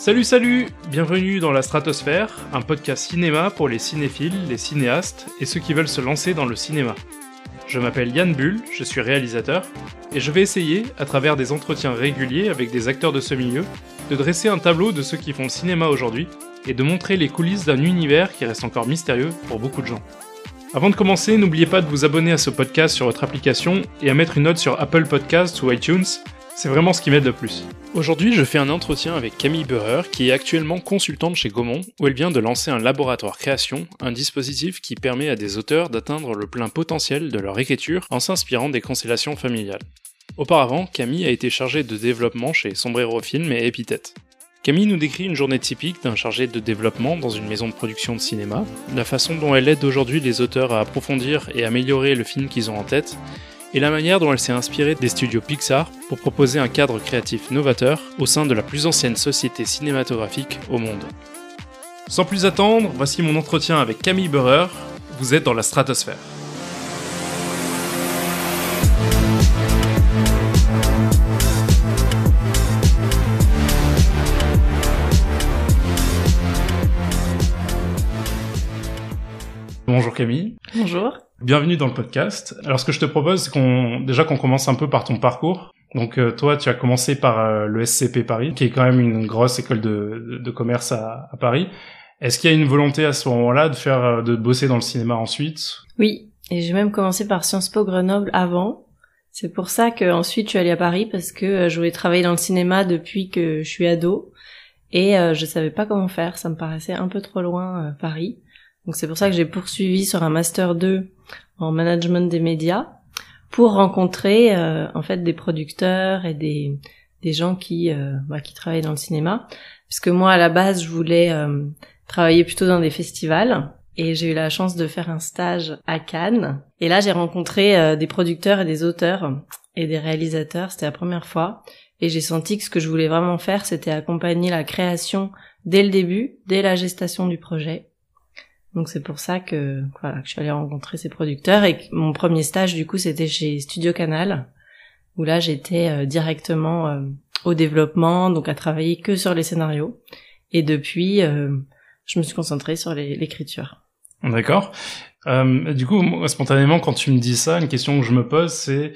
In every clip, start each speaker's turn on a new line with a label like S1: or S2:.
S1: Salut salut Bienvenue dans la Stratosphère, un podcast cinéma pour les cinéphiles, les cinéastes et ceux qui veulent se lancer dans le cinéma. Je m'appelle Yann Bull, je suis réalisateur, et je vais essayer, à travers des entretiens réguliers avec des acteurs de ce milieu, de dresser un tableau de ceux qui font le cinéma aujourd'hui et de montrer les coulisses d'un univers qui reste encore mystérieux pour beaucoup de gens. Avant de commencer, n'oubliez pas de vous abonner à ce podcast sur votre application et à mettre une note sur Apple Podcasts ou iTunes, c'est vraiment ce qui m'aide le plus. Aujourd'hui, je fais un entretien avec Camille Beurer, qui est actuellement consultante chez Gaumont, où elle vient de lancer un laboratoire création, un dispositif qui permet à des auteurs d'atteindre le plein potentiel de leur écriture en s'inspirant des constellations familiales. Auparavant, Camille a été chargée de développement chez Sombrero Film et Epithète. Camille nous décrit une journée typique d'un chargé de développement dans une maison de production de cinéma, la façon dont elle aide aujourd'hui les auteurs à approfondir et améliorer le film qu'ils ont en tête, et la manière dont elle s'est inspirée des studios Pixar pour proposer un cadre créatif novateur au sein de la plus ancienne société cinématographique au monde. Sans plus attendre, voici mon entretien avec Camille Beurer. Vous êtes dans la stratosphère. Bonjour Camille.
S2: Bonjour.
S1: Bienvenue dans le podcast. Alors ce que je te propose, c'est qu'on déjà qu'on commence un peu par ton parcours. Donc euh, toi, tu as commencé par euh, le SCP Paris, qui est quand même une grosse école de, de commerce à, à Paris. Est-ce qu'il y a une volonté à ce moment-là de faire euh, de bosser dans le cinéma ensuite?
S2: Oui, et j'ai même commencé par Sciences Po Grenoble avant. C'est pour ça que ensuite je suis allée à Paris parce que je voulais travailler dans le cinéma depuis que je suis ado et je savais pas comment faire. Ça me paraissait un peu trop loin Paris. Donc c'est pour ça que j'ai poursuivi sur un master 2 en management des médias pour rencontrer euh, en fait des producteurs et des des gens qui euh, bah, qui travaillent dans le cinéma. Puisque moi à la base je voulais euh, travailler plutôt dans des festivals et j'ai eu la chance de faire un stage à Cannes. Et là j'ai rencontré des producteurs et des auteurs et des réalisateurs. C'était la première fois et j'ai senti que ce que je voulais vraiment faire c'était accompagner la création dès le début dès la gestation du projet donc c'est pour ça que voilà que je suis allée rencontrer ces producteurs et mon premier stage du coup c'était chez Studio Canal où là j'étais euh, directement euh, au développement donc à travailler que sur les scénarios et depuis euh, je me suis concentrée sur l'écriture.
S1: D'accord. du coup, spontanément, quand tu me dis ça, une question que je me pose, c'est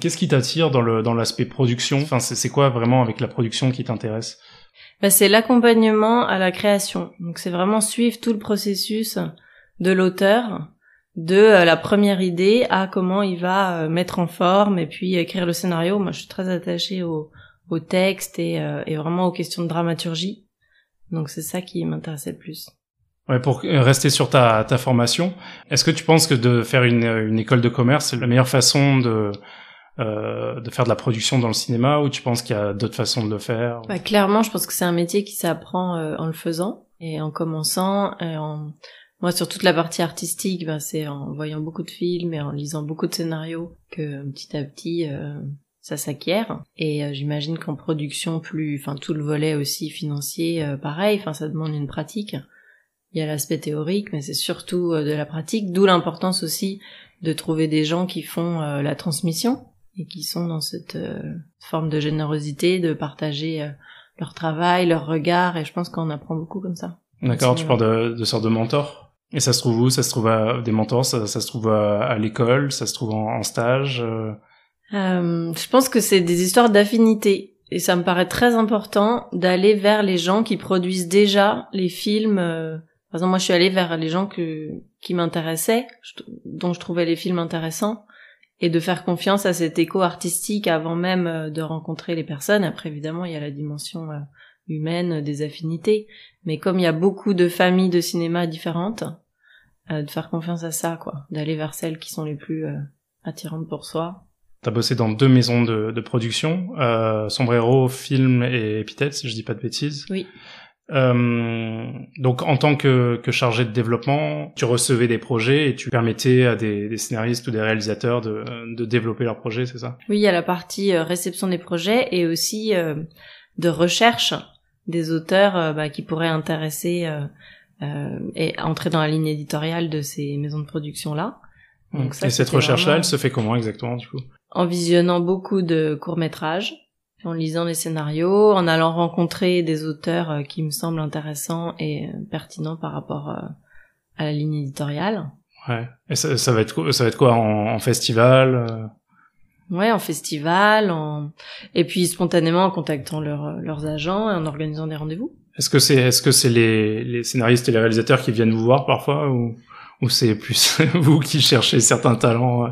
S1: qu'est-ce qui t'attire dans l'aspect production? Enfin, c'est quoi vraiment avec la production qui t'intéresse?
S2: Bah, c'est l'accompagnement à la création. Donc c'est vraiment suivre tout le processus de l'auteur, de euh, la première idée à comment il va euh, mettre en forme et puis écrire le scénario. Moi, je suis très attachée au, texte et, euh, et vraiment aux questions de dramaturgie. Donc c'est ça qui m'intéressait le plus.
S1: Ouais, pour rester sur ta, formation, est-ce que tu penses que de faire une école de commerce, c'est la meilleure façon de euh, de faire de la production dans le cinéma ou tu penses qu'il y a d'autres façons de le faire
S2: bah, Clairement, je pense que c'est un métier qui s'apprend euh, en le faisant et en commençant. Et en... Moi, sur toute la partie artistique, bah, c'est en voyant beaucoup de films et en lisant beaucoup de scénarios que petit à petit euh, ça s'acquiert. Et j'imagine qu'en production, plus, enfin tout le volet aussi financier, pareil. Enfin, ça demande une pratique. Il y a l'aspect théorique, mais c'est surtout de la pratique. D'où l'importance aussi de trouver des gens qui font la transmission et qui sont dans cette euh, forme de générosité, de partager euh, leur travail, leur regard, et je pense qu'on apprend beaucoup comme ça.
S1: D'accord, tu parles de, de sortes de mentors. Et ça se trouve où? Ça se trouve à des mentors, ça, ça se trouve à, l'école, ça se trouve en, stage? Euh...
S2: euh, Je pense que c'est des histoires d'affinité. Et ça me paraît très important d'aller vers les gens qui produisent déjà les films. Par exemple, moi, je suis allée vers les gens que, qui m'intéressaient, dont je trouvais les films intéressants et de faire confiance à cet écho artistique avant même euh, de rencontrer les personnes. Après, évidemment, il y a la dimension euh, humaine des affinités, mais comme il y a beaucoup de familles de cinéma différentes, euh, de faire confiance à ça, quoi, d'aller vers celles qui sont les plus attirantes pour soi.
S1: T'as bossé dans deux maisons de, de production, euh, Sombrero, Film et Epithète, si je dis pas de bêtises.
S2: Oui.
S1: Euh, donc en tant que, que, chargé de développement, tu recevais des projets et tu permettais à des, des scénaristes ou des réalisateurs de, de développer leurs projets, c'est ça?
S2: Oui, il y a la partie euh, réception des projets et aussi euh, de recherche des auteurs euh, bah, qui pourraient intéresser et entrer dans la ligne éditoriale de ces maisons de production là.
S1: Donc ça, et cette recherche-là, elle se fait comment exactement du coup?
S2: En visionnant beaucoup de courts métrages en lisant des scénarios, en allant rencontrer des auteurs qui me semblent intéressants et pertinents par rapport à la ligne éditoriale.
S1: Ouais. Et ça, ça va être ça va être quoi en, en festival
S2: Ouais, en festival, en... et puis spontanément en contactant leurs agents et en organisant des rendez-vous.
S1: Est-ce que c'est est-ce que c'est les, les scénaristes et les réalisateurs qui viennent vous voir parfois ou? Ou c'est plus vous qui cherchez certains talents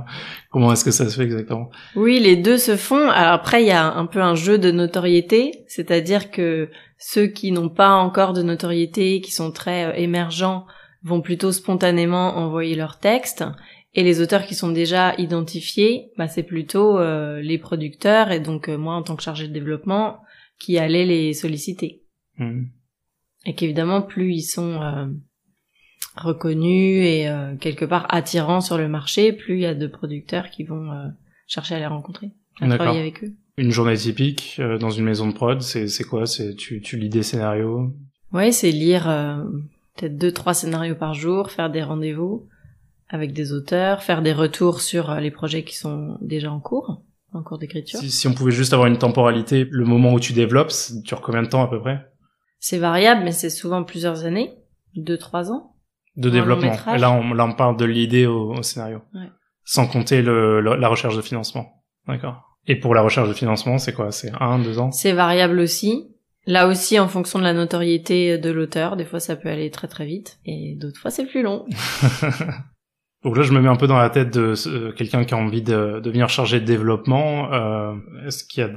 S1: Comment est-ce que ça se fait exactement?
S2: Oui, les deux se font. Alors après, il y a un peu un jeu de notoriété, c'est-à-dire que ceux qui n'ont pas encore de notoriété, qui sont très euh, émergents, vont plutôt spontanément envoyer leurs textes et les auteurs qui sont déjà identifiés, bah, c'est plutôt euh, les producteurs et donc euh, moi en tant que chargé de développement qui allait les solliciter. Mmh. Et qu'évidemment plus ils sont euh, reconnus et quelque part attirants sur le marché, plus il y a de producteurs qui vont chercher à les rencontrer, à travailler avec eux.
S1: Une journée typique dans une maison de prod, c'est c'est quoi? C'est tu tu lis des scénarios?
S2: Ouais, c'est lire peut-être deux trois scénarios par jour, faire des rendez-vous avec des auteurs, faire des retours sur euh, les projets qui sont déjà en cours, en cours d'écriture.
S1: Si, si, on pouvait juste avoir une temporalité, le moment où tu développes, dure combien de temps à peu près?
S2: C'est variable, mais c'est souvent plusieurs années, deux, trois ans.
S1: De développement. Et là, on, là, on parle de l'idée au, scénario. Ouais. Sans compter le, la recherche de financement. D'accord. Et pour la recherche de financement, c'est quoi? C'est un, deux ans?
S2: C'est variable aussi. Là aussi, en fonction de la notoriété de l'auteur, des fois ça peut aller très très vite, et d'autres fois c'est plus long.
S1: Donc là, je me mets un peu dans la tête de euh, quelqu'un qui a envie de, devenir chargé de développement. Euh, Est-ce qu'il y a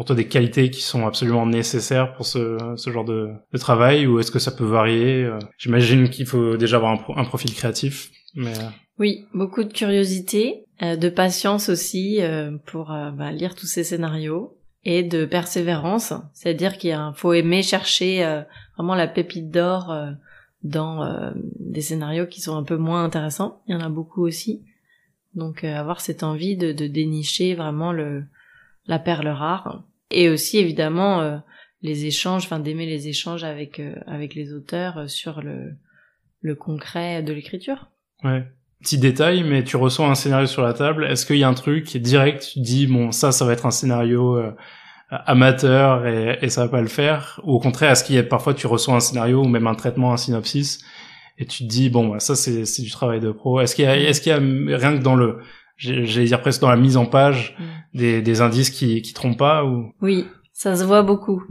S1: pour toi des qualités qui sont absolument nécessaires pour ce, ce genre de, de travail ou est-ce que ça peut varier euh, J'imagine qu'il faut déjà avoir un, profil créatif. Mais... Euh.
S2: Oui, beaucoup de curiosité, de patience aussi pour bah, lire tous ces scénarios et de persévérance. C'est-à-dire qu'il faut aimer chercher vraiment la pépite d'or dans euh, des scénarios qui sont un peu moins intéressants. Il y en a beaucoup aussi. Donc euh, avoir cette envie de, de, dénicher vraiment le la perle rare et aussi évidemment euh, les échanges, enfin d'aimer les échanges avec avec les auteurs sur le le concret de l'écriture.
S1: Ouais. Petit détail, mais tu reçois un scénario sur la table. Est-ce qu'il y a un truc direct? Tu dis bon ça, ça va être un scénario amateur et, et, ça va pas le faire ou au contraire est-ce qu'il y a parfois tu reçois un scénario ou même un traitement un synopsis et tu te dis bon bah, ça c'est c'est du travail de pro est-ce qu'il y a est-ce qu'il y a rien que dans le j'allais dire presque dans la mise en page mm. des, des indices qui qui trompent pas ou?
S2: Oui ça se voit beaucoup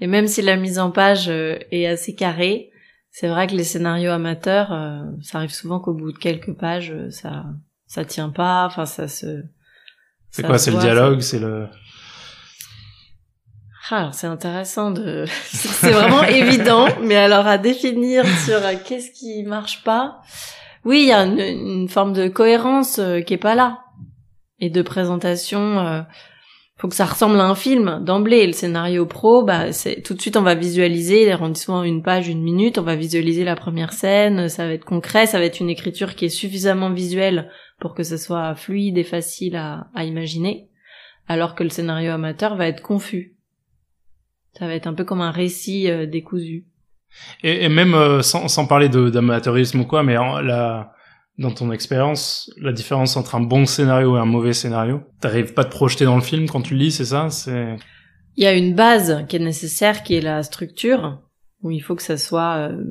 S2: et même si la mise en page euh, est assez carrée c'est vrai que les scénarios amateurs euh, ça arrive souvent qu'au bout de quelques pages euh, ça ça tient pas enfin ça se
S1: c'est quoi c'est le dialogue c'est le
S2: ah, c'est intéressant de, c'est vraiment évident, mais alors à définir sur qu'est-ce qui marche pas. Oui, il y a une, forme de cohérence euh, qui est pas là et de présentation. Euh, faut que ça ressemble à un film d'emblée. Le scénario pro, bah, c'est tout de suite on va visualiser les rendissements une page, une minute. On va visualiser la première scène. Ça va être concret. Ça va être une écriture qui est suffisamment visuelle pour que ce soit fluide et facile à, à imaginer. Alors que le scénario amateur va être confus ça va être un peu comme un récit euh, décousu.
S1: Et, et même euh, sans, sans parler d'amateurisme ou quoi, mais la, dans ton expérience, la différence entre un bon scénario et un mauvais scénario, t'arrives pas à te projeter dans le film quand tu le lis, c'est ça? C'est.
S2: Il y a une base qui est nécessaire, qui est la structure, où il faut que ça soit euh,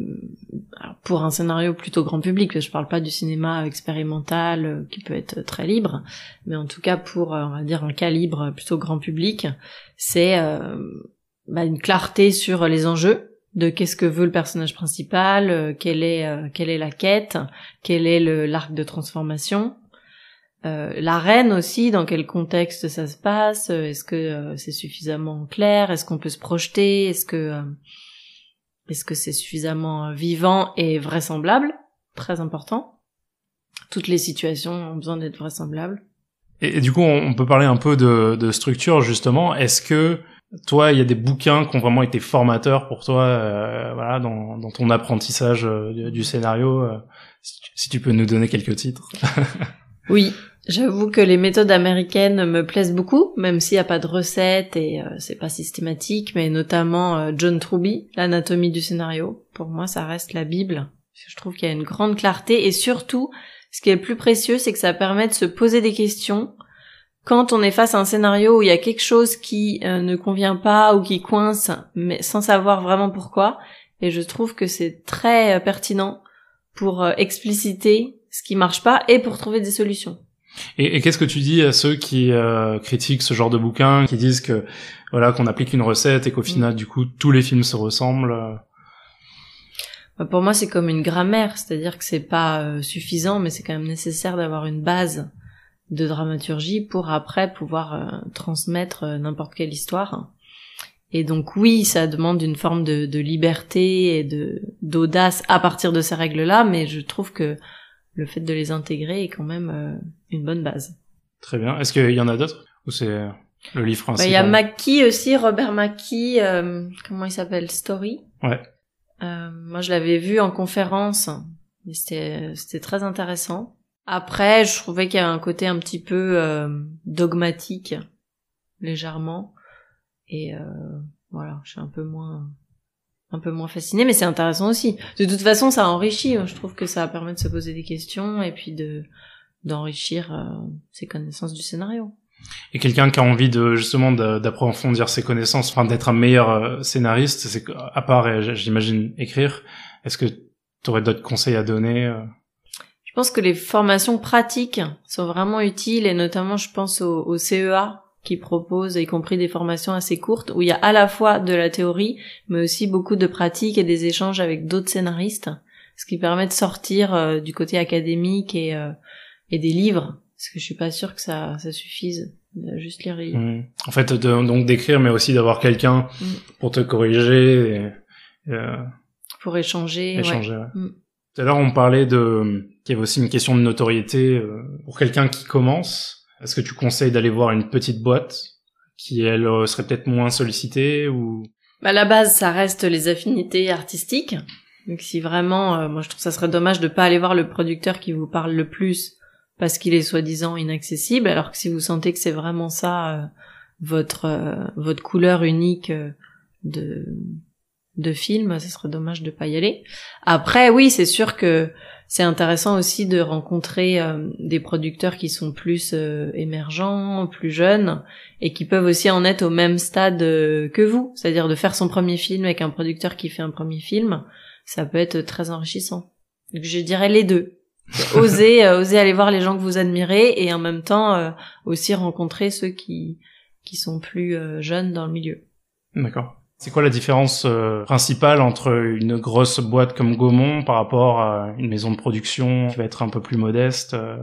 S2: pour un scénario plutôt grand public. Je parle pas du cinéma expérimental qui peut être très libre, mais en tout cas pour on va dire un calibre plutôt grand public, c'est bah, une clarté sur les enjeux de qu'est-ce que veut le personnage principal, euh, quelle est euh, quelle est la quête, quel est le l'arc de transformation, euh, la reine aussi, dans quel contexte ça se passe, est-ce que c'est suffisamment clair, est-ce qu'on peut se projeter, est-ce que est-ce que c'est suffisamment vivant et vraisemblable, très important. Toutes les situations ont besoin d'être vraisemblables.
S1: Et, du coup, on, peut parler un peu de, de structure justement. Est-ce que toi, il y a des bouquins qui ont vraiment été formateurs pour toi, euh, voilà, dans, dans, ton apprentissage euh, du, scénario. Euh, si, tu, peux nous donner quelques titres.
S2: oui, j'avoue que les méthodes américaines me plaisent beaucoup, même s'il n'y a pas de recette et c'est pas systématique, mais notamment John Truby, l'anatomie du scénario. Pour moi, ça reste la Bible. Je trouve qu'il y a une grande clarté et surtout, ce qui est le plus précieux, c'est que ça permet de se poser des questions quand on est face à un scénario où il y a quelque chose qui euh, ne convient pas ou qui coince, mais sans savoir vraiment pourquoi, et je trouve que c'est très euh, pertinent pour euh, expliciter ce qui marche pas et pour trouver des solutions.
S1: Et, qu'est-ce que tu dis à ceux qui critiquent ce genre de bouquin, qui disent que voilà qu'on applique une recette et qu'au final mm. du coup tous les films se ressemblent
S2: bah, Pour moi c'est comme une grammaire, c'est-à-dire que c'est pas suffisant, mais c'est quand même nécessaire d'avoir une base de dramaturgie pour après pouvoir euh, transmettre euh, n'importe quelle histoire. Et donc oui, ça demande une forme de, de liberté et de d'audace à partir de ces règles-là, mais je trouve que le fait de les intégrer est quand même euh, une bonne base.
S1: Très bien. Est-ce qu'il y en a d'autres? Ou c'est le livre français
S2: bah, Il y a Mackie aussi, Robert Mackie. comment il s'appelle? Story.
S1: Ouais.
S2: moi, je l'avais vu en conférence. C'était c'était très intéressant. Après, je trouvais qu'il y a un côté un petit peu euh, dogmatique, légèrement, et euh, voilà, je suis un peu moins, un peu moins fascinée, mais c'est intéressant aussi. De toute façon, ça enrichit. Je trouve que ça permet de se poser des questions et puis de d'enrichir euh, ses connaissances du scénario.
S1: Et quelqu'un qui a envie de justement d'approfondir ses connaissances, enfin d'être un meilleur euh, scénariste, c'est à part, j'imagine, écrire. Est-ce que tu aurais d'autres conseils à donner
S2: je pense que les formations pratiques sont vraiment utiles et notamment je pense au, CEA qui propose y compris des formations assez courtes où il y a à la fois de la théorie mais aussi beaucoup de pratiques et des échanges avec d'autres scénaristes ce qui permet de sortir euh, du côté académique et, euh, et des livres parce que je suis pas sûre que ça, ça suffise de juste lire les
S1: mmh. En fait, donc d'écrire, mais aussi d'avoir quelqu'un mmh. pour te corriger. Et,
S2: euh, pour échanger.
S1: Échanger. Ouais. Mmh. Tout à l'heure, on parlait de qu'il y avait aussi une question de notoriété euh, pour quelqu'un qui commence. Est-ce que tu conseilles d'aller voir une petite boîte qui elle euh, serait peut-être moins sollicitée ou?
S2: Bah, la base, ça reste les affinités artistiques. Donc si vraiment, euh, moi je trouve ça serait dommage de pas aller voir le producteur qui vous parle le plus parce qu'il est soi-disant inaccessible, alors que si vous sentez que c'est vraiment ça votre votre couleur unique de de film, ce serait dommage de pas y aller. Après, oui, c'est sûr que c'est intéressant aussi de rencontrer euh, des producteurs qui sont plus euh, émergents, plus jeunes, et qui peuvent aussi en être au même stade euh, que vous. C'est-à-dire de faire son premier film avec un producteur qui fait un premier film, ça peut être très enrichissant. Donc je dirais les deux. oser, oser aller voir les gens que vous admirez et en même temps aussi rencontrer ceux qui qui sont plus jeunes dans le milieu.
S1: D'accord. C'est quoi la différence euh, principale entre une grosse boîte comme Gaumont par rapport à une maison de production qui va être un peu plus modeste euh?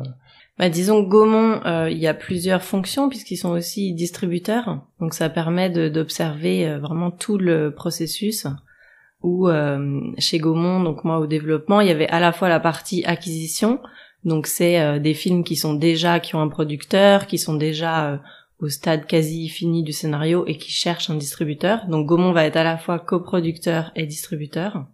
S2: Bah, disons Gaumont, euh, il y a plusieurs fonctions puisqu'ils sont aussi distributeurs, donc ça permet d'observer vraiment tout le processus. Où chez Gaumont, donc moi au développement, il y avait à la fois la partie acquisition, donc c'est des films qui sont déjà qui ont un producteur, qui sont déjà au stade quasi fini du scénario et qui cherche un distributeur. Donc Gaumont va être à la fois coproducteur et distributeur.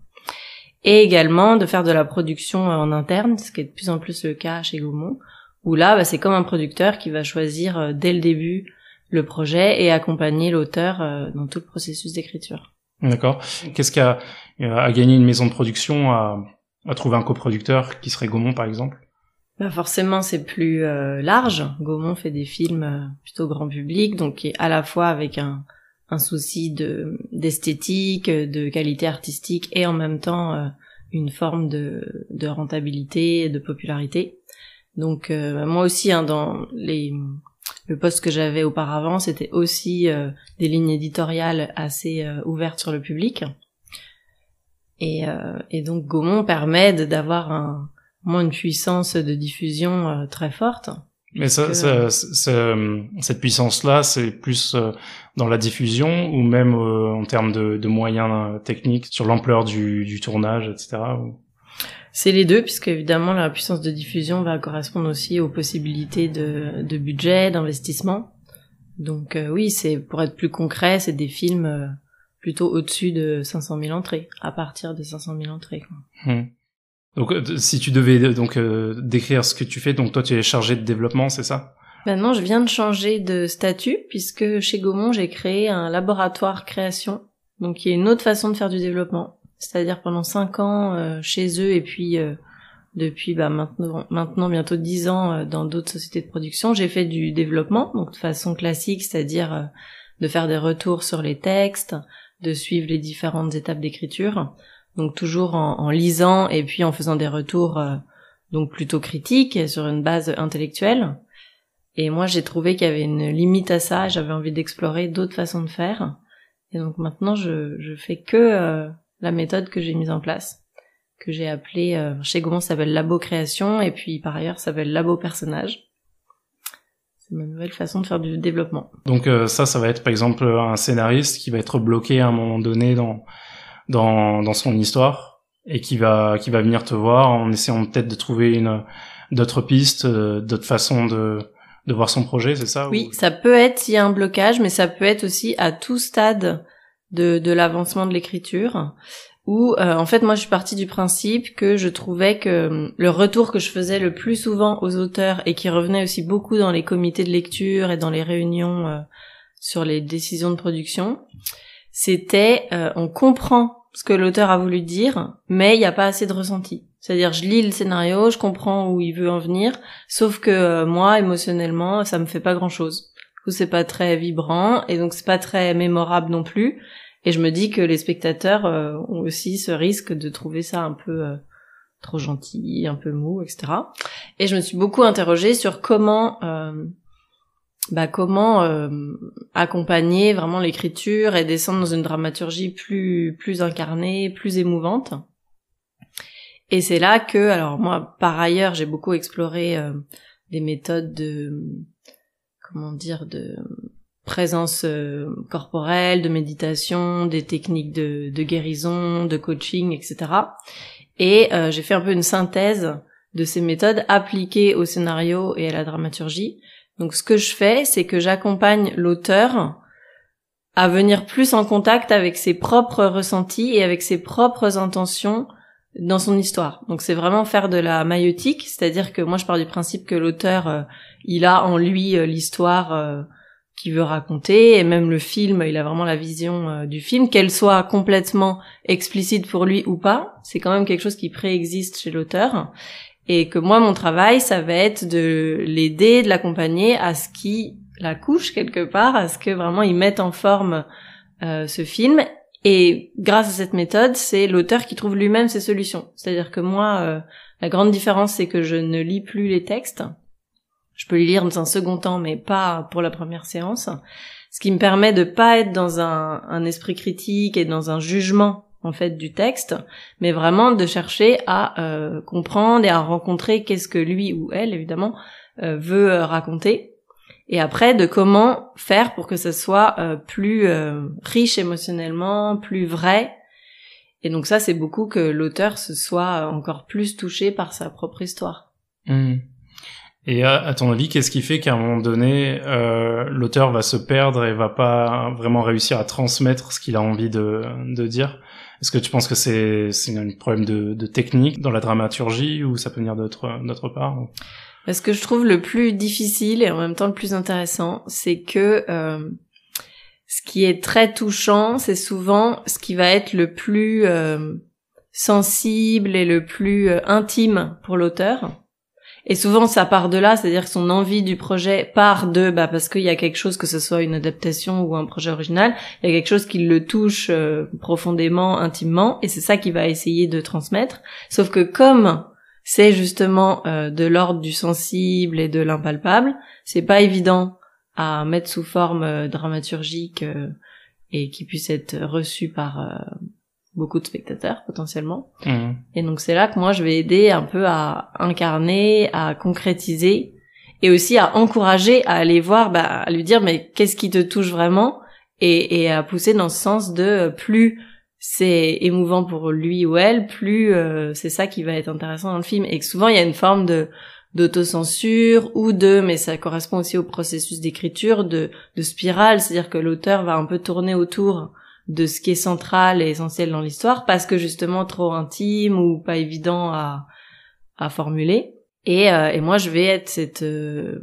S2: Et également de faire de la production en interne, ce qui est de plus en plus le cas chez Gaumont, où là, bah, c'est comme un producteur qui va choisir euh, dès le début le projet et accompagner l'auteur euh, dans tout le processus d'écriture.
S1: D'accord. Qu'est-ce qui a, a gagné une maison de production à, à trouver un coproducteur qui serait Gaumont par exemple?
S2: Bah forcément, c'est plus euh, large. Gaumont fait des films euh, plutôt grand public, donc à la fois avec un, un souci de d'esthétique, de qualité artistique, et en même temps euh, une forme de, de rentabilité, de popularité. Donc moi aussi, hein, dans les le poste que j'avais auparavant, c'était aussi des lignes éditoriales assez ouvertes sur le public. Et, et donc Gaumont permet d'avoir un moins une puissance de diffusion euh, très forte.
S1: Mais ça, ça, cette puissance-là, c'est plus euh, dans la diffusion ou même euh, en termes de, de moyens techniques sur l'ampleur du, du, tournage, etc.
S2: C'est les deux, puisque évidemment la puissance de diffusion va correspondre aussi aux possibilités de, de budget, d'investissement. Donc oui, c'est pour être plus concret, c'est des films plutôt au-dessus de 500 000 entrées, à partir de 500 000 entrées. Quoi.
S1: Hum. Donc, euh, si tu devais euh, donc euh, décrire ce que tu fais, donc toi tu es chargé de développement, c'est ça?
S2: Maintenant, je viens de changer de statut puisque chez Gaumont, j'ai créé un laboratoire création, donc y a une autre façon de faire du développement. C'est-à-dire pendant cinq ans chez eux et puis depuis bah, maintenant, maintenant bientôt dix ans dans d'autres sociétés de production. J'ai fait du développement, donc de façon classique, c'est-à-dire de faire des retours sur les textes, de suivre les différentes étapes d'écriture, donc toujours en, en, lisant et puis en faisant des retours euh, donc plutôt critiques sur une base intellectuelle. Et moi, j'ai trouvé qu'il y avait une limite à ça. J'avais envie d'explorer d'autres façons de faire. Et donc maintenant, je, je fais que la méthode que j'ai mise en place que j'ai appelé euh, chez Gaumont s'appelle Labo Création et puis par ailleurs s'appelle Labo Personnage. C'est ma nouvelle façon de faire du développement.
S1: Donc euh, ça, ça va être par exemple un scénariste qui va être bloqué à un moment donné dans dans, dans son histoire et qui va qui va venir te voir en essayant peut-être de trouver une d'autres pistes, euh, d'autres façons de de voir son projet, c'est ça
S2: Oui, ça peut être s'il y a un blocage, mais ça peut être aussi à tout stade de, de l'avancement de l'écriture où euh, en fait moi je suis partie du principe que je trouvais que euh, le retour que je faisais le plus souvent aux auteurs et qui revenait aussi beaucoup dans les comités de lecture et dans les réunions euh, sur les décisions de production, c'était on comprend ce que l'auteur a voulu dire, mais il n'y a pas assez de ressenti. C'est-à-dire je lis le scénario, je comprends où il veut en venir, sauf que moi émotionnellement ça me fait pas grand-chose. C'est pas très vibrant et donc c'est pas très mémorable non plus. Et je me dis que les spectateurs euh, ont aussi ce risque de trouver ça un peu euh, trop gentil, un peu mou, etc. Et je me suis beaucoup interrogée sur comment, euh, bah, comment accompagner vraiment l'écriture et descendre dans une dramaturgie plus plus incarnée, plus émouvante. Et c'est là que, alors moi, par ailleurs, j'ai beaucoup exploré des méthodes de, comment dire, de présence euh, corporelle, de méditation, des techniques de, de guérison, de coaching, etc. Et euh, j'ai fait un peu une synthèse de ces méthodes appliquées au scénario et à la dramaturgie. Donc ce que je fais, c'est que j'accompagne l'auteur à venir plus en contact avec ses propres ressentis et avec ses propres intentions dans son histoire. Donc c'est vraiment faire de la maïotique, c'est-à-dire que moi je pars du principe que l'auteur, euh, il a en lui l'histoire qui veut raconter et même le film il a vraiment la vision euh, du film qu'elle soit complètement explicite pour lui ou pas c'est quand même quelque chose qui préexiste chez l'auteur et que moi mon travail ça va être de l'aider de l'accompagner à ce qui la couche quelque part à ce que vraiment il mette en forme euh, ce film. Et grâce à cette méthode c'est l'auteur qui trouve lui-même ses solutions. C'est à dire que moi euh, la grande différence c'est que je ne lis plus les textes. Je peux les lire dans un second temps, mais pas pour la première séance. Ce qui me permet de pas être dans un, un esprit critique et dans un jugement en fait du texte, mais vraiment de chercher à euh, comprendre et à rencontrer qu'est-ce que lui ou elle évidemment euh, veut euh, raconter, et après de comment faire pour que ce soit plus riche émotionnellement, plus vrai. Et donc ça c'est beaucoup que l'auteur se soit encore plus touché par sa propre histoire.
S1: Mmh. Et à, ton avis, qu'est-ce qui fait qu'à un moment donné, euh, l'auteur va se perdre et va pas vraiment réussir à transmettre ce qu'il a envie de, de dire? Est-ce que tu penses que c'est un problème de, de, technique dans la dramaturgie ou ça peut venir d'autre part
S2: Ce que je trouve le plus difficile et en même temps le plus intéressant, c'est que euh, ce qui est très touchant, c'est souvent ce qui va être le plus euh, sensible et le plus euh, intime pour l'auteur et souvent, ça part de là, c'est-à-dire que son envie du projet part de, bah, parce qu'il y a quelque chose, que ce soit une adaptation ou un projet original, il y a quelque chose qui le touche euh, profondément, intimement, et c'est ça qu'il va essayer de transmettre. Sauf que comme c'est justement euh, de l'ordre du sensible et de l'impalpable, c'est pas évident à mettre sous forme euh, dramaturgique et qui puisse être reçu par beaucoup de spectateurs potentiellement. Mmh. Et donc c'est là que moi je vais aider un peu à incarner, à concrétiser et aussi à encourager à aller voir, bah, à lui dire mais qu'est-ce qui te touche vraiment? Et, et à pousser dans ce sens de plus c'est émouvant pour lui ou elle, plus euh, c'est ça qui va être intéressant dans le film et que souvent il y a une forme de d'autocensure ou de mais ça correspond aussi au processus d'écriture de de spirale, c'est-à-dire que l'auteur va un peu tourner autour de ce qui est central et essentiel dans l'histoire parce que justement trop intime ou pas évident à, à formuler. Et, euh, et moi, je vais être cette, euh,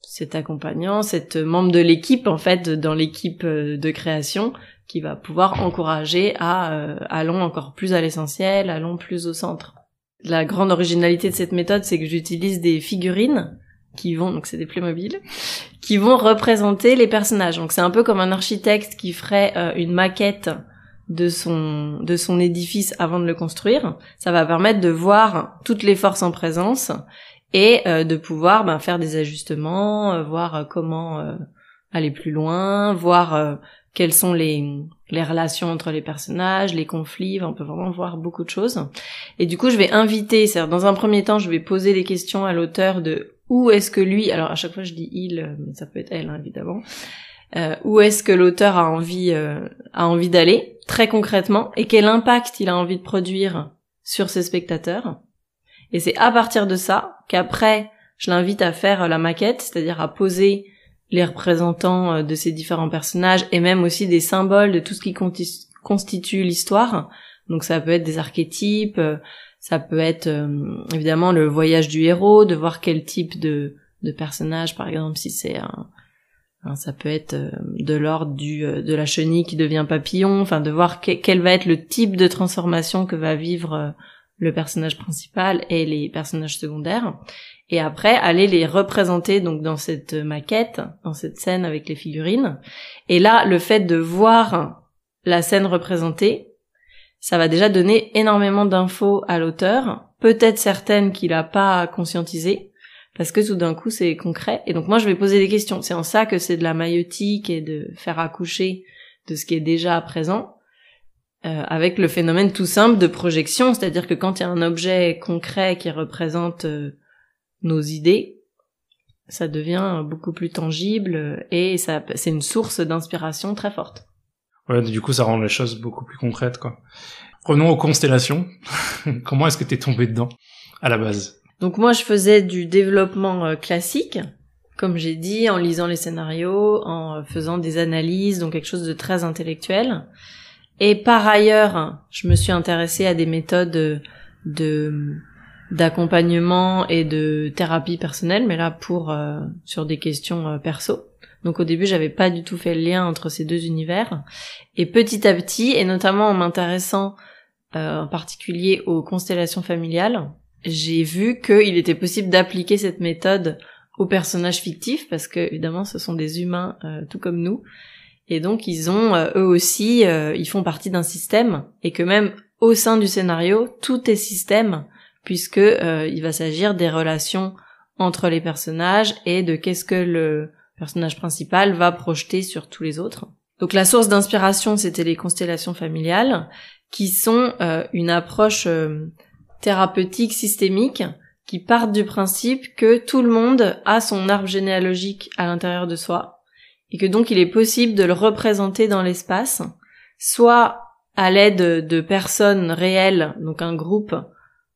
S2: cet accompagnant, cette membre de l'équipe, en fait, dans l'équipe euh, de création, qui va pouvoir encourager à allons encore plus à l'essentiel, allons plus au centre. la grande originalité de cette méthode, c'est que j'utilise des figurines qui vont, donc c'est des Playmobil, qui vont représenter les personnages. Donc c'est un peu comme un architecte qui ferait euh, une maquette de son de son édifice avant de le construire. Ça va permettre de voir toutes les forces en présence et euh, de pouvoir ben, faire des ajustements, euh, voir comment aller plus loin, voir quelles sont les, les relations entre les personnages, les conflits, on peut vraiment voir beaucoup de choses. Et du coup, je vais inviter, c'est-à-dire dans un premier temps, je vais poser des questions à l'auteur de où est-ce que lui, alors à chaque fois je dis il, mais ça peut être elle hein, évidemment, euh, où est-ce que l'auteur a envie euh, a envie d'aller très concrètement et quel impact il a envie de produire sur ses spectateurs? Et c'est à partir de ça qu'après je l'invite à faire la maquette, c'est-à-dire à poser les représentants euh, de ces différents personnages et même aussi des symboles de tout ce qui constitue l'histoire. Donc ça peut être des archétypes, euh, ça peut être euh, évidemment le voyage du héros, de voir quel type de, de personnage, par exemple, si c'est un, ça peut être de l'ordre du de la chenille qui devient papillon, enfin de voir quel va être le type de transformation que va vivre le personnage principal et les personnages secondaires et après aller les représenter donc dans cette maquette, dans cette scène avec les figurines. Et là, le fait de voir la scène représentée, ça va déjà donner énormément d'infos à l'auteur, peut-être certaines qu'il a pas conscientisées, parce que tout d'un coup c'est concret. Et donc moi je vais poser des questions. C'est en ça que c'est de la maïotique et de faire accoucher de ce qui est déjà présent. Euh, avec le phénomène tout simple de projection, c'est-à-dire que quand il y a un objet concret qui représente euh, nos idées, ça devient beaucoup plus tangible et ça, c'est une source d'inspiration très forte.
S1: Du coup, ça rend les choses beaucoup plus concrètes, quoi. Revenons aux constellations. Comment est-ce que t'es tombé dedans, à la base?
S2: Donc moi, je faisais du développement euh, classique, comme j'ai dit, en lisant les scénarios, en faisant des analyses, donc quelque chose de très intellectuel. Et par ailleurs, je me suis intéressée à des méthodes de d'accompagnement et de thérapie personnelle, mais là pour euh, sur des questions euh, perso. Donc au début, j'avais pas du tout fait le lien entre ces deux univers. Et petit à petit, et notamment en m'intéressant euh, en particulier aux constellations familiales, j'ai vu qu'il était possible d'appliquer cette méthode aux personnages fictifs, parce que évidemment, ce sont des humains tout comme nous. Et donc ils ont eux aussi, ils font partie d'un système, et que même au sein du scénario, tout est système puisque euh, il va s'agir des relations entre les personnages et de qu'est-ce que le personnage principal va projeter sur tous les autres. Donc la source d'inspiration, c'était les constellations familiales, qui sont euh, une approche euh, thérapeutique systémique qui partent du principe que tout le monde a son arbre généalogique à l'intérieur de soi et que donc il est possible de le représenter dans l'espace, soit à l'aide de personnes réelles, donc un groupe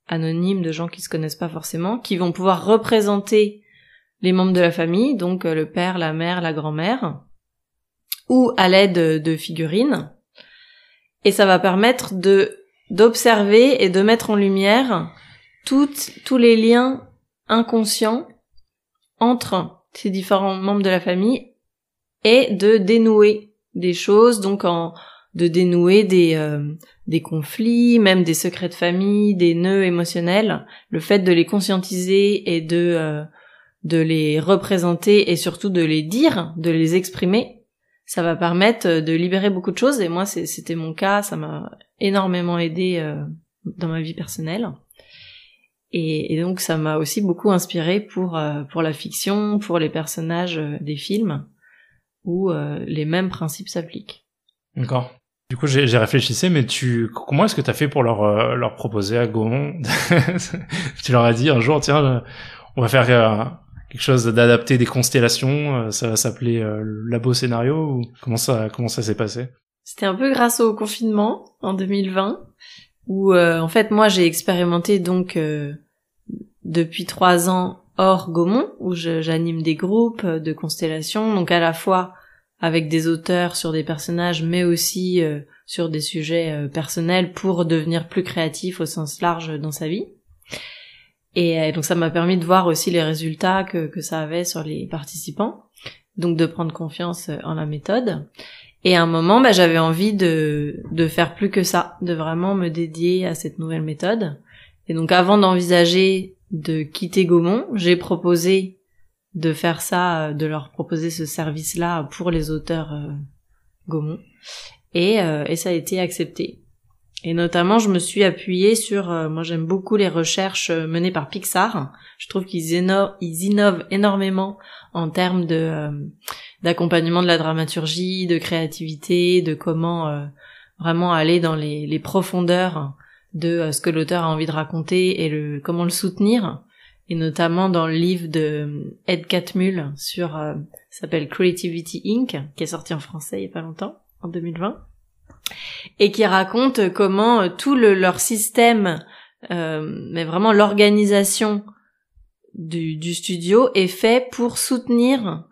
S2: anonymes de gens qui se connaissent pas forcément, qui vont pouvoir représenter les membres de la famille, donc euh, le père, la mère, la grand-mère, ou à l'aide de figurines. Et ça va permettre de d'observer et de mettre en lumière toutes, tous les liens inconscients entre ces différents membres de la famille et de dénouer des choses, donc en, de dénouer des, euh, conflits, même des secrets de famille, des nœuds émotionnels, le fait de les conscientiser et de, euh, de les représenter et surtout de les dire, de les exprimer, ça va permettre de libérer beaucoup de choses et moi c'était mon cas, ça m'a énormément aidé euh, dans ma vie personnelle. Et, donc ça m'a aussi beaucoup inspiré pour, pour la fiction, pour les personnages des films, où les mêmes principes s'appliquent.
S1: D'accord. Du coup, j'ai réfléchissé, mais tu, comment est-ce que tu as fait pour leur, euh, leur proposer à Gaumont Tu leur as dit un jour, tiens, on va faire euh, quelque chose d'adapté des constellations, euh, ça va s'appeler Labo Scénario, ou comment ça, comment ça s'est passé?
S2: C'était un peu grâce au confinement en 2020, où en fait moi j'ai expérimenté donc depuis trois ans hors Gaumont, où j'anime des groupes de constellations, donc à la fois avec des auteurs sur des personnages, mais aussi euh, sur des sujets euh, personnels pour devenir plus créatif au sens large dans sa vie. Et euh, donc ça m'a permis de voir aussi les résultats que, que ça avait sur les participants, donc de prendre confiance en la méthode. Et à un moment, bah, j'avais envie de, de faire plus que ça, de vraiment me dédier à cette nouvelle méthode. Et donc avant d'envisager de quitter Gaumont, j'ai proposé de faire ça, de leur proposer ce service-là pour les auteurs euh, Gaumont. Et, euh, et ça a été accepté. Et notamment, je me suis appuyée sur, euh, moi j'aime beaucoup les recherches euh, menées par Pixar. Je trouve qu'ils ils innovent énormément en termes de euh, d'accompagnement de la dramaturgie, de créativité, de comment vraiment aller dans les, les profondeurs de ce que l'auteur a envie de raconter et le comment le soutenir. Et notamment dans le livre de Ed Catmull sur s'appelle Creativity Inc. qui est sorti en français il y a pas longtemps en 2020 et qui raconte comment euh, tout le, leur système, euh, mais vraiment l'organisation du, du, studio est fait pour soutenir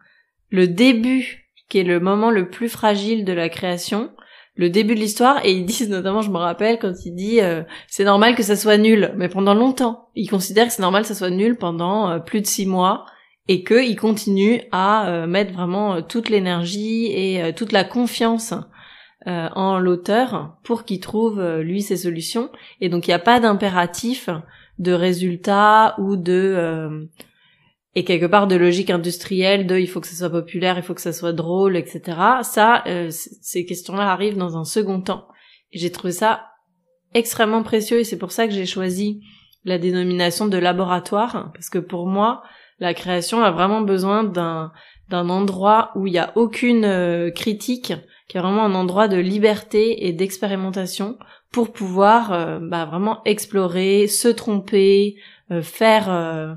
S2: le début, qui est le moment le plus fragile de la création, le début de l'histoire, et ils disent notamment, je me rappelle, quand il dit euh, c'est normal que ça soit nul, mais pendant longtemps, ils considèrent que c'est normal que ça soit nul pendant euh, plus de six mois, et qu'ils continuent à mettre vraiment toute l'énergie et toute la confiance euh, en l'auteur pour qu'il trouve euh, lui ses solutions. Et donc il n'y a pas d'impératif de résultat ou de euh, et quelque part de logique industrielle de il faut que ça soit populaire il faut que ça soit drôle etc ça ces questions là arrivent dans un second temps. J'ai trouvé ça extrêmement précieux et c'est pour ça que j'ai choisi la dénomination de laboratoire parce que pour moi la création a vraiment besoin d'un d'un endroit où il n'y a aucune critique qui est vraiment un endroit de liberté et d'expérimentation pour pouvoir euh, bah, vraiment explorer, se tromper, euh, faire euh,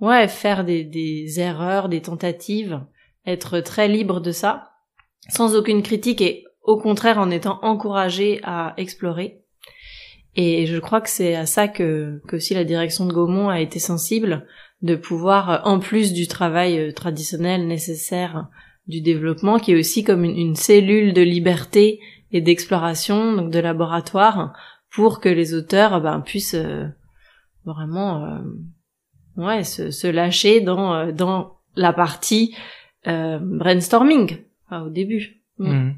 S2: ouais faire des, des erreurs, des tentatives, être très libre de ça, sans aucune critique et au contraire en étant encouragé à explorer. Et je crois que c'est à ça que, que aussi la direction de Gaumont a été sensible, de pouvoir, en plus du travail traditionnel nécessaire du développement qui est aussi comme une, cellule de liberté et d'exploration, donc de laboratoire, pour que les auteurs ben, puissent euh, vraiment euh, ouais, se, se, lâcher dans, euh, dans la partie brainstorming au début. Mm.
S1: Mm.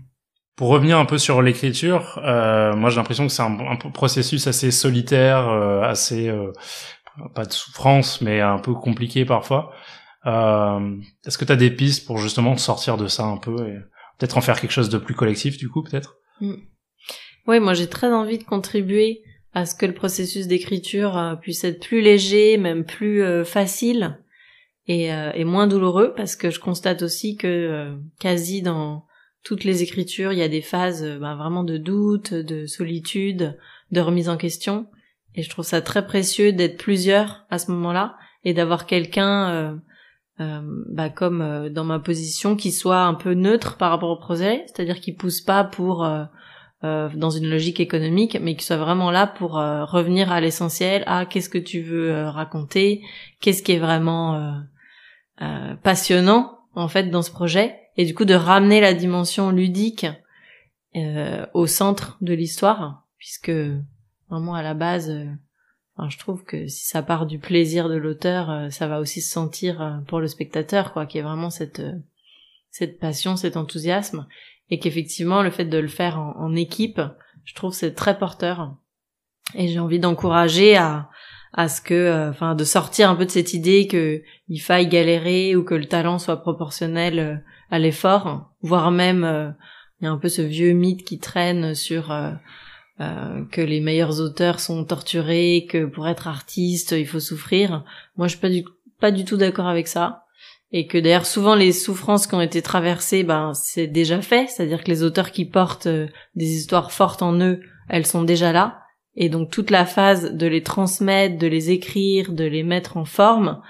S1: Pour revenir un peu sur l'écriture, moi j'ai l'impression que c'est un, un, processus assez solitaire, assez pas de souffrance, mais un peu compliqué parfois. Euh, Est-ce que tu as des pistes pour justement sortir de ça un peu et peut-être en faire quelque chose de plus collectif du coup peut-être?
S2: Mm. Oui, moi j'ai très envie de contribuer à ce que le processus d'écriture euh, puisse être plus léger, même plus euh, facile et, moins douloureux parce que je constate aussi que quasi dans toutes les écritures, il y a des phases ben, vraiment de doute, de solitude, de remise en question et je trouve ça très précieux d'être plusieurs à ce moment-là et d'avoir quelqu'un euh, bah, comme euh, dans ma position, qui soit un peu neutre par rapport au projet, c'est-à-dire qui pousse pas pour euh, dans une logique économique, mais qui soit vraiment là pour revenir à l'essentiel, à qu'est-ce que tu veux raconter, qu'est-ce qui est vraiment passionnant en fait dans ce projet, et du coup de ramener la dimension ludique au centre de l'histoire, puisque vraiment à la base je trouve que si ça part du plaisir de l'auteur, euh, ça va aussi se sentir euh, pour le spectateur, quoi, qui est vraiment cette euh, cette passion, cet enthousiasme, et qu'effectivement le fait de le faire en, équipe, je trouve c'est très porteur. Et j'ai envie d'encourager à à ce que, enfin, de sortir un peu de cette idée que il faille galérer ou que le talent soit proportionnel à l'effort, voire même il y a un peu ce vieux mythe qui traîne sur euh, que les meilleurs auteurs sont torturés, que pour être artiste il faut souffrir. Moi je suis pas du pas du tout d'accord avec ça. Et que d'ailleurs souvent les souffrances qui ont été traversées ben c'est déjà fait, c'est-à-dire que les auteurs qui portent euh, des histoires fortes en eux, elles sont déjà là. Et donc toute la phase de les transmettre, de les écrire, de les mettre en forme,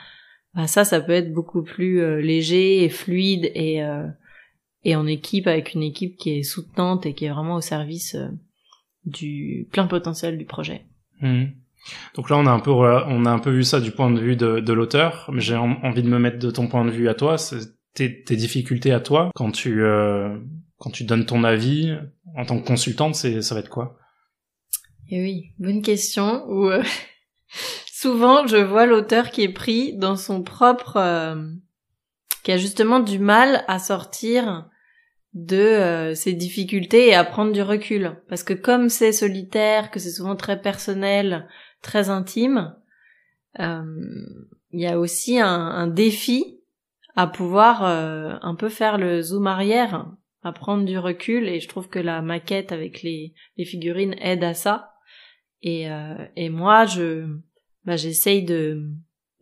S2: bah ça ça peut être beaucoup plus euh, léger et fluide et et en équipe avec une équipe qui est soutenante et qui est vraiment au service du plein potentiel du projet.
S1: Hmm. Donc là, on a un peu, on a un peu vu ça du point de vue de, de l'auteur, mais j'ai envie de me mettre de ton point de vue à toi, tes, tes difficultés à toi quand tu, euh, quand tu donnes ton avis en tant que consultante, c'est, ça va être quoi?
S2: Et eh oui, bonne question. Où euh, souvent, je vois l'auteur qui est pris dans son propre, euh, qui a justement du mal à sortir de euh, ces difficultés et à prendre du recul. Parce que comme c'est solitaire que c'est souvent très personnel très intime, euh, il y a aussi un, un défi à pouvoir euh, un peu faire le zoom arrière, à prendre du recul, et je trouve que la maquette avec les, les figurines aide à ça. Et, euh, et moi, je, bah, j'essaye de,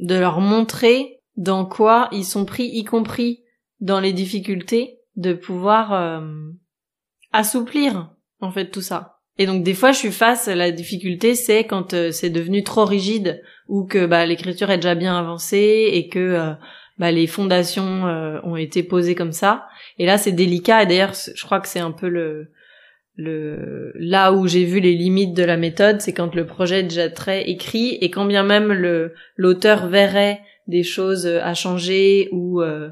S2: de leur montrer dans quoi ils sont pris, y compris dans les difficultés, de pouvoir euh, assouplir en fait tout ça. Et donc des fois je suis face à la difficulté c'est quand euh, c'est devenu trop rigide ou que bah, l'écriture est déjà bien avancée et que euh, bah, les fondations ont été posées comme ça. Et là c'est délicat et d'ailleurs je crois que c'est un peu le le là où j'ai vu les limites de la méthode, c'est quand le projet est déjà très écrit et quand bien même le l'auteur verrait des choses à changer ou euh,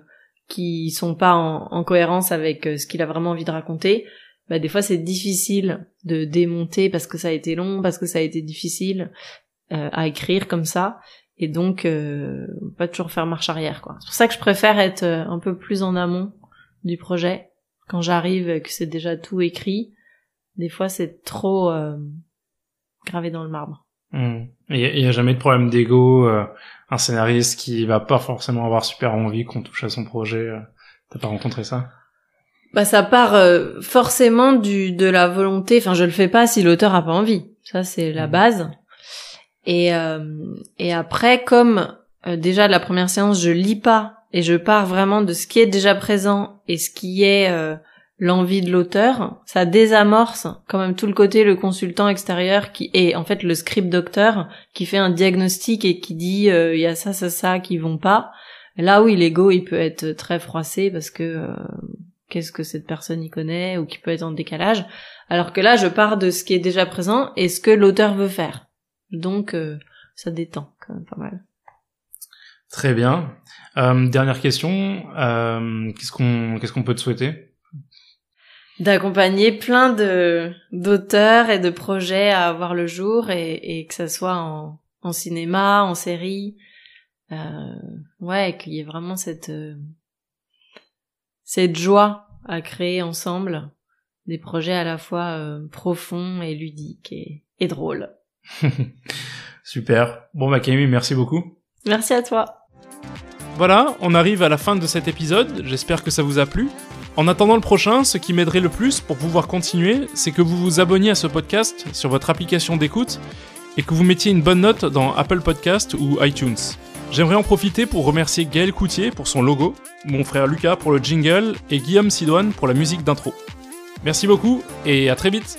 S2: qui sont pas en, en cohérence avec euh, ce qu'il a vraiment envie de raconter, bah des fois c'est difficile de démonter parce que ça a été long, parce que ça a été difficile euh, à écrire comme ça et donc euh, pas toujours faire marche arrière quoi. C'est pour ça que je préfère être euh, un peu plus en amont du projet quand j'arrive que c'est déjà tout écrit des fois c'est trop euh, gravé dans le marbre.
S1: Hmm. Il n'y a, jamais de problème d'ego, euh, un scénariste qui va pas forcément avoir super envie qu'on touche à son projet. Euh, T'as pas rencontré ça?
S2: Bah ça part euh, forcément du de la volonté. Enfin je le fais pas si l'auteur a pas envie. Ça c'est la hmm. base. Et et après comme déjà la première séance je lis pas et je pars vraiment de ce qui est déjà présent et ce qui est l'envie de l'auteur, ça désamorce quand même tout le côté le consultant extérieur qui est en fait le script docteur qui fait un diagnostic et qui dit euh, il y a ça ça ça qui vont pas. Là oui, l'ego il peut être très froissé parce que euh, qu'est-ce que cette personne y connaît ou qui peut être en décalage, alors que là je pars de ce qui est déjà présent et ce que l'auteur veut faire. Donc euh, ça détend quand même pas mal.
S1: Très bien. dernière question, qu'est-ce qu'on qu'est-ce qu'on peut te souhaiter?
S2: D'accompagner plein de d'auteurs et de projets à avoir le jour et, et que ça soit en, en cinéma, en série, euh, ouais, qu'il y ait vraiment cette euh, cette joie à créer ensemble des projets à la fois euh, profonds et ludiques et, et drôles.
S1: Super. Bon bah Camille, merci beaucoup.
S2: Merci à toi.
S1: Voilà, on arrive à la fin de cet épisode. J'espère que ça vous a plu. En attendant le prochain, ce qui m'aiderait le plus pour pouvoir continuer, c'est que vous vous abonniez à ce podcast sur votre application d'écoute et que vous mettiez une bonne note dans Apple Podcast ou iTunes. J'aimerais en profiter pour remercier Gaël Coutier pour son logo, mon frère Lucas pour le jingle et Guillaume Sidoine pour la musique d'intro. Merci beaucoup et à très vite